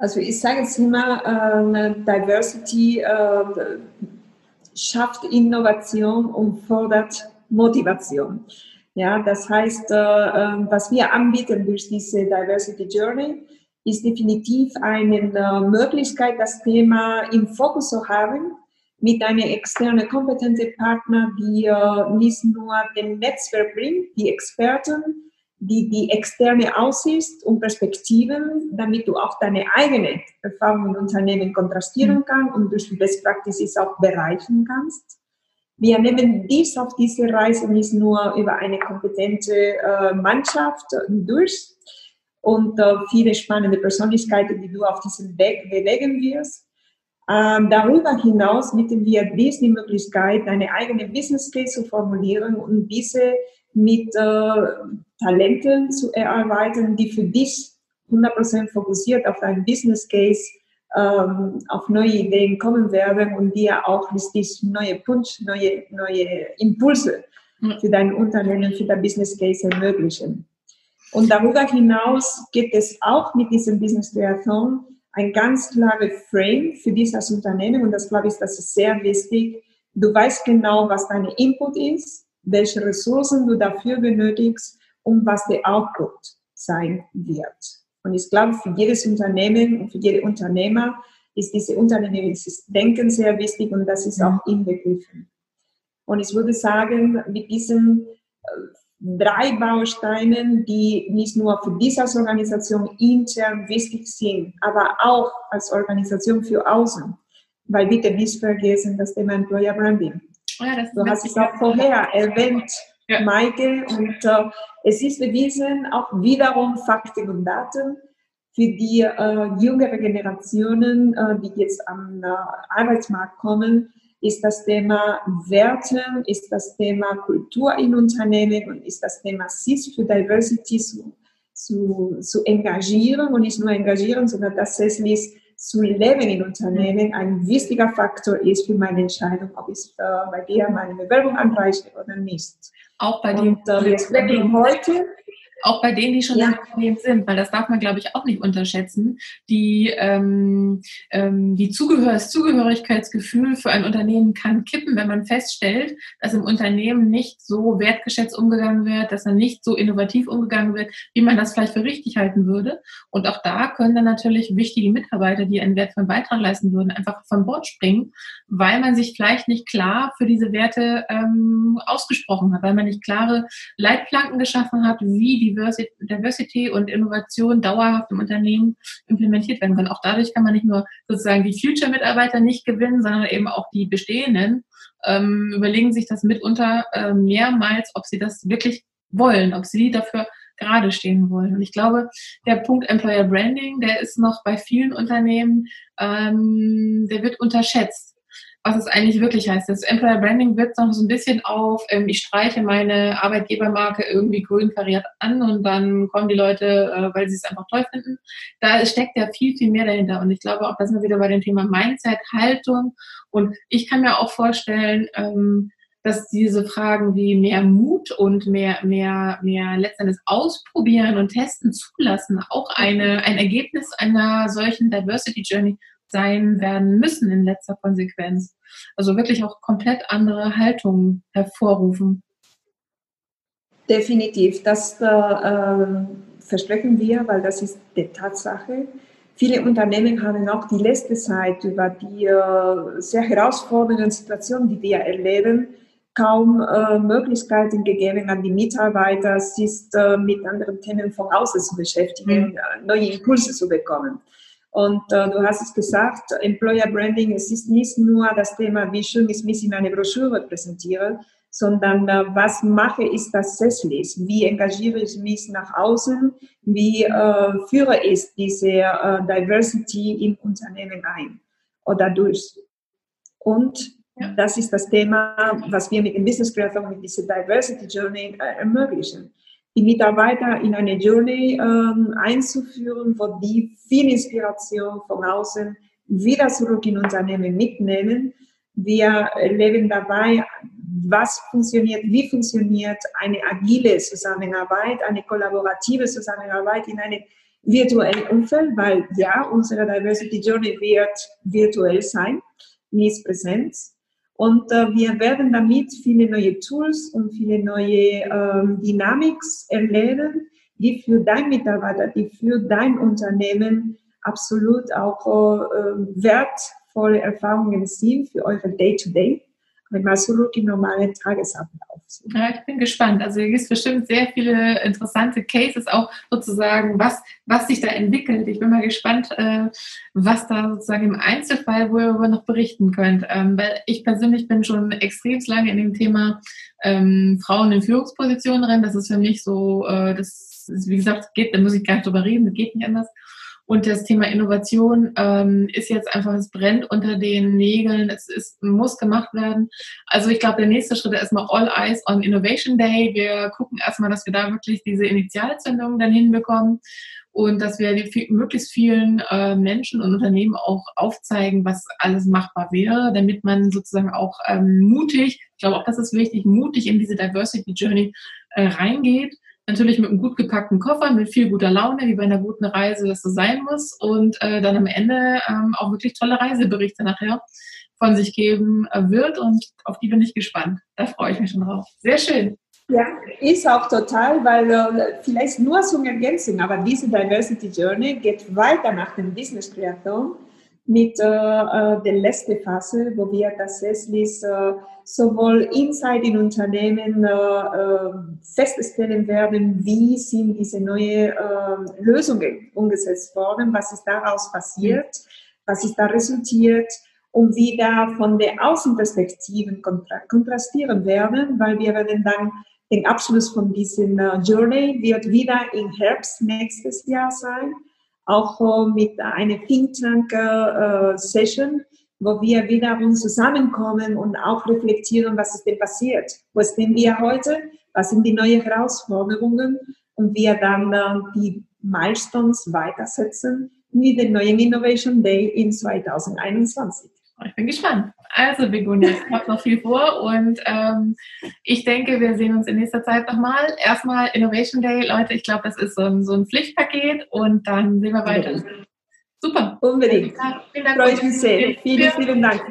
Also ich sage es immer, äh, Diversity äh, schafft Innovation und fördert Motivation. Ja, das heißt, äh, was wir anbieten durch diese Diversity Journey, ist definitiv eine Möglichkeit, das Thema im Fokus zu haben mit einem externen kompetenten Partner, die nicht nur den Netzwerk bringt, die Experten, die die externe Aussicht und Perspektiven, damit du auch deine eigene Erfahrung im Unternehmen kontrastieren mhm. kannst und durch die Best Practices auch bereichen kannst. Wir nehmen dies auf diese Reise nicht nur über eine kompetente äh, Mannschaft durch und äh, viele spannende Persönlichkeiten, die du auf diesem Weg bewegen wirst, ähm, darüber hinaus bieten wir dies die Möglichkeit, eine eigene Business Case zu formulieren und diese mit Talenten zu erarbeiten, die für dich 100% fokussiert auf dein Business Case, ähm, auf neue Ideen kommen werden und dir auch richtig neue Punch, neue, neue Impulse für dein Unternehmen, für dein Business Case ermöglichen. Und darüber hinaus gibt es auch mit diesem Business Triathlon ein ganz klares Frame für dieses Unternehmen und das glaube ich, das ist sehr wichtig. Du weißt genau, was dein Input ist, welche Ressourcen du dafür benötigst und was der Output sein wird. Und ich glaube, für jedes Unternehmen und für jede Unternehmer ist diese unternehmerisches Denken sehr wichtig und das ist auch inbegriffen. Und ich würde sagen, mit diesen äh, drei Bausteinen, die nicht nur für diese Organisation intern wichtig sind, aber auch als Organisation für außen. Weil bitte nicht vergessen das Thema Employer Branding. Ja, du hast es auch vorher erwähnt, ja. Maike, und äh, es ist bewiesen, auch wiederum Fakten und Daten für die äh, jüngere Generationen, äh, die jetzt am äh, Arbeitsmarkt kommen, ist das Thema Werte, ist das Thema Kultur in Unternehmen und ist das Thema CIS für Diversity zu, zu, zu engagieren und nicht nur engagieren, sondern tatsächlich zu leben in Unternehmen ein wichtiger Faktor ist für meine Entscheidung, ob ich äh, bei dir meine Bewerbung anreiche oder nicht. Auch bei und, äh, wir sprechen heute auch bei denen, die schon ja. im Unternehmen sind, weil das darf man, glaube ich, auch nicht unterschätzen, die, ähm, ähm, die Zugehörs Zugehörigkeitsgefühl für ein Unternehmen kann kippen, wenn man feststellt, dass im Unternehmen nicht so wertgeschätzt umgegangen wird, dass dann nicht so innovativ umgegangen wird, wie man das vielleicht für richtig halten würde. Und auch da können dann natürlich wichtige Mitarbeiter, die einen wertvollen Beitrag leisten würden, einfach von Bord springen, weil man sich vielleicht nicht klar für diese Werte ähm, ausgesprochen hat, weil man nicht klare Leitplanken geschaffen hat, wie die Diversity und Innovation dauerhaft im Unternehmen implementiert werden können. Auch dadurch kann man nicht nur sozusagen die Future-Mitarbeiter nicht gewinnen, sondern eben auch die bestehenden ähm, überlegen sich das mitunter äh, mehrmals, ob sie das wirklich wollen, ob sie dafür gerade stehen wollen. Und ich glaube, der Punkt Employer Branding, der ist noch bei vielen Unternehmen, ähm, der wird unterschätzt was es eigentlich wirklich heißt. Das Employer Branding wird noch so ein bisschen auf, ähm, ich streiche meine Arbeitgebermarke irgendwie grün verriert an und dann kommen die Leute, äh, weil sie es einfach toll finden. Da steckt ja viel, viel mehr dahinter. Und ich glaube auch, da sind wir wieder bei dem Thema Mindset, Haltung. Und ich kann mir auch vorstellen, ähm, dass diese Fragen wie mehr Mut und mehr, mehr, mehr letztendlich ausprobieren und testen zulassen auch eine, ein Ergebnis einer solchen Diversity Journey sein werden müssen in letzter Konsequenz. Also wirklich auch komplett andere Haltungen hervorrufen. Definitiv, das äh, versprechen wir, weil das ist die Tatsache. Viele Unternehmen haben auch die letzte Zeit über die äh, sehr herausfordernden Situationen, die wir erleben, kaum äh, Möglichkeiten gegeben an die Mitarbeiter, sich äh, mit anderen Themen von außen zu beschäftigen, mhm. neue Impulse zu bekommen. Und äh, du hast es gesagt, Employer Branding, es ist nicht nur das Thema, wie schön ich mich in eine Broschüre präsentiere, sondern äh, was mache ich tatsächlich? Wie engagiere ich mich nach außen? Wie äh, führe ich diese äh, Diversity im Unternehmen ein oder durch? Und ja. das ist das Thema, was wir mit dem Business Creator mit dieser Diversity Journey äh, ermöglichen. Die Mitarbeiter in eine Journey ähm, einzuführen, wo die viel Inspiration von außen wieder zurück in Unternehmen mitnehmen. Wir erleben dabei was funktioniert, wie funktioniert eine agile Zusammenarbeit, eine kollaborative Zusammenarbeit in einem virtuellen Umfeld, weil ja, unsere Diversity Journey wird virtuell sein, nicht präsent. Und äh, wir werden damit viele neue Tools und viele neue ähm, Dynamics erlernen, die für dein Mitarbeiter, die für dein Unternehmen absolut auch äh, wertvolle Erfahrungen sind für eure Day-to-Day. -Day wenn mal im normalen Tagesablauf. Ja, ich bin gespannt. Also hier gibt es bestimmt sehr viele interessante Cases, auch sozusagen, was, was sich da entwickelt. Ich bin mal gespannt, äh, was da sozusagen im Einzelfall, wo ihr noch berichten könnt. Ähm, weil ich persönlich bin schon extrem lange in dem Thema ähm, Frauen in Führungspositionen drin. Das ist für mich so, äh, das ist, wie gesagt, geht, da muss ich gar nicht drüber reden, das geht nicht anders. Und das Thema Innovation ähm, ist jetzt einfach, es brennt unter den Nägeln, es ist, muss gemacht werden. Also ich glaube, der nächste Schritt ist erstmal All Eyes on Innovation Day. Wir gucken erstmal, dass wir da wirklich diese Initialzündung dann hinbekommen und dass wir möglichst vielen äh, Menschen und Unternehmen auch aufzeigen, was alles machbar wäre, damit man sozusagen auch ähm, mutig, ich glaube auch das ist wichtig, mutig in diese Diversity Journey äh, reingeht Natürlich mit einem gut gepackten Koffer, mit viel guter Laune, wie bei einer guten Reise das so sein muss. Und äh, dann am Ende ähm, auch wirklich tolle Reiseberichte nachher von sich geben äh, wird. Und auf die bin ich gespannt. Da freue ich mich schon drauf. Sehr schön. Ja, ist auch total, weil äh, vielleicht nur zum Ergänzung, aber diese Diversity Journey geht weiter nach dem Business Triathlon mit äh, äh, der letzten Phase, wo wir tatsächlich äh, sowohl inside in Unternehmen äh, äh, feststellen werden, wie sind diese neuen äh, Lösungen umgesetzt worden, was ist daraus passiert, was ist da resultiert und wie da von der Außenperspektiven kontra kontrastieren werden, weil wir werden dann den Abschluss von diesem Journey wird wieder im Herbst nächstes Jahr sein auch mit einer Think Tank äh, Session, wo wir wiederum zusammenkommen und auch reflektieren, was ist denn passiert, wo stehen wir heute, was sind die neuen Herausforderungen? Und wir dann äh, die Milestones weitersetzen mit dem neuen Innovation Day in 2021. Ich bin gespannt. Also, Begonia, ich habe noch viel vor und ähm, ich denke, wir sehen uns in nächster Zeit nochmal. Erstmal Innovation Day, Leute, ich glaube, das ist so ein, so ein Pflichtpaket und dann sehen wir weiter. Super. Unbedingt. vielen Dank. Freue ich mich sehr. Vielen, vielen Dank.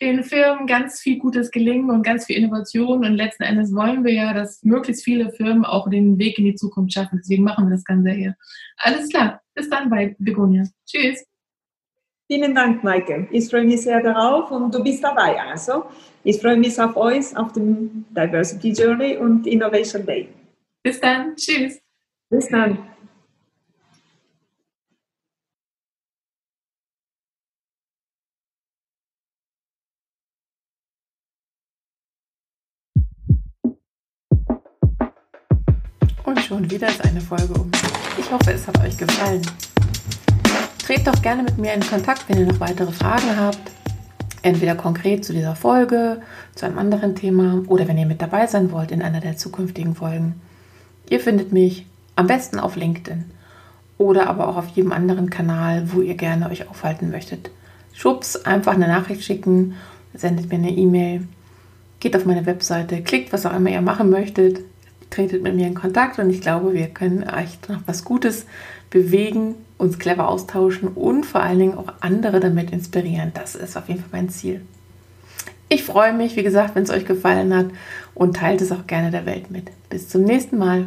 Den Firmen ganz viel Gutes gelingen und ganz viel Innovation und letzten Endes wollen wir ja, dass möglichst viele Firmen auch den Weg in die Zukunft schaffen. Deswegen machen wir das Ganze hier. Alles klar. Bis dann bei Begonia. Tschüss. Vielen Dank, Maike. Ich freue mich sehr darauf und du bist dabei. Also, ich freue mich auf euch auf dem Diversity Journey und Innovation Day. Bis dann. Tschüss. Bis dann. Und schon wieder ist eine Folge um. Ich hoffe, es hat euch gefallen. Tretet doch gerne mit mir in Kontakt, wenn ihr noch weitere Fragen habt. Entweder konkret zu dieser Folge, zu einem anderen Thema oder wenn ihr mit dabei sein wollt in einer der zukünftigen Folgen. Ihr findet mich am besten auf LinkedIn oder aber auch auf jedem anderen Kanal, wo ihr gerne euch aufhalten möchtet. Schubs, einfach eine Nachricht schicken, sendet mir eine E-Mail, geht auf meine Webseite, klickt, was auch immer ihr machen möchtet, tretet mit mir in Kontakt und ich glaube, wir können euch noch was Gutes bewegen uns clever austauschen und vor allen Dingen auch andere damit inspirieren. Das ist auf jeden Fall mein Ziel. Ich freue mich, wie gesagt, wenn es euch gefallen hat und teilt es auch gerne der Welt mit. Bis zum nächsten Mal.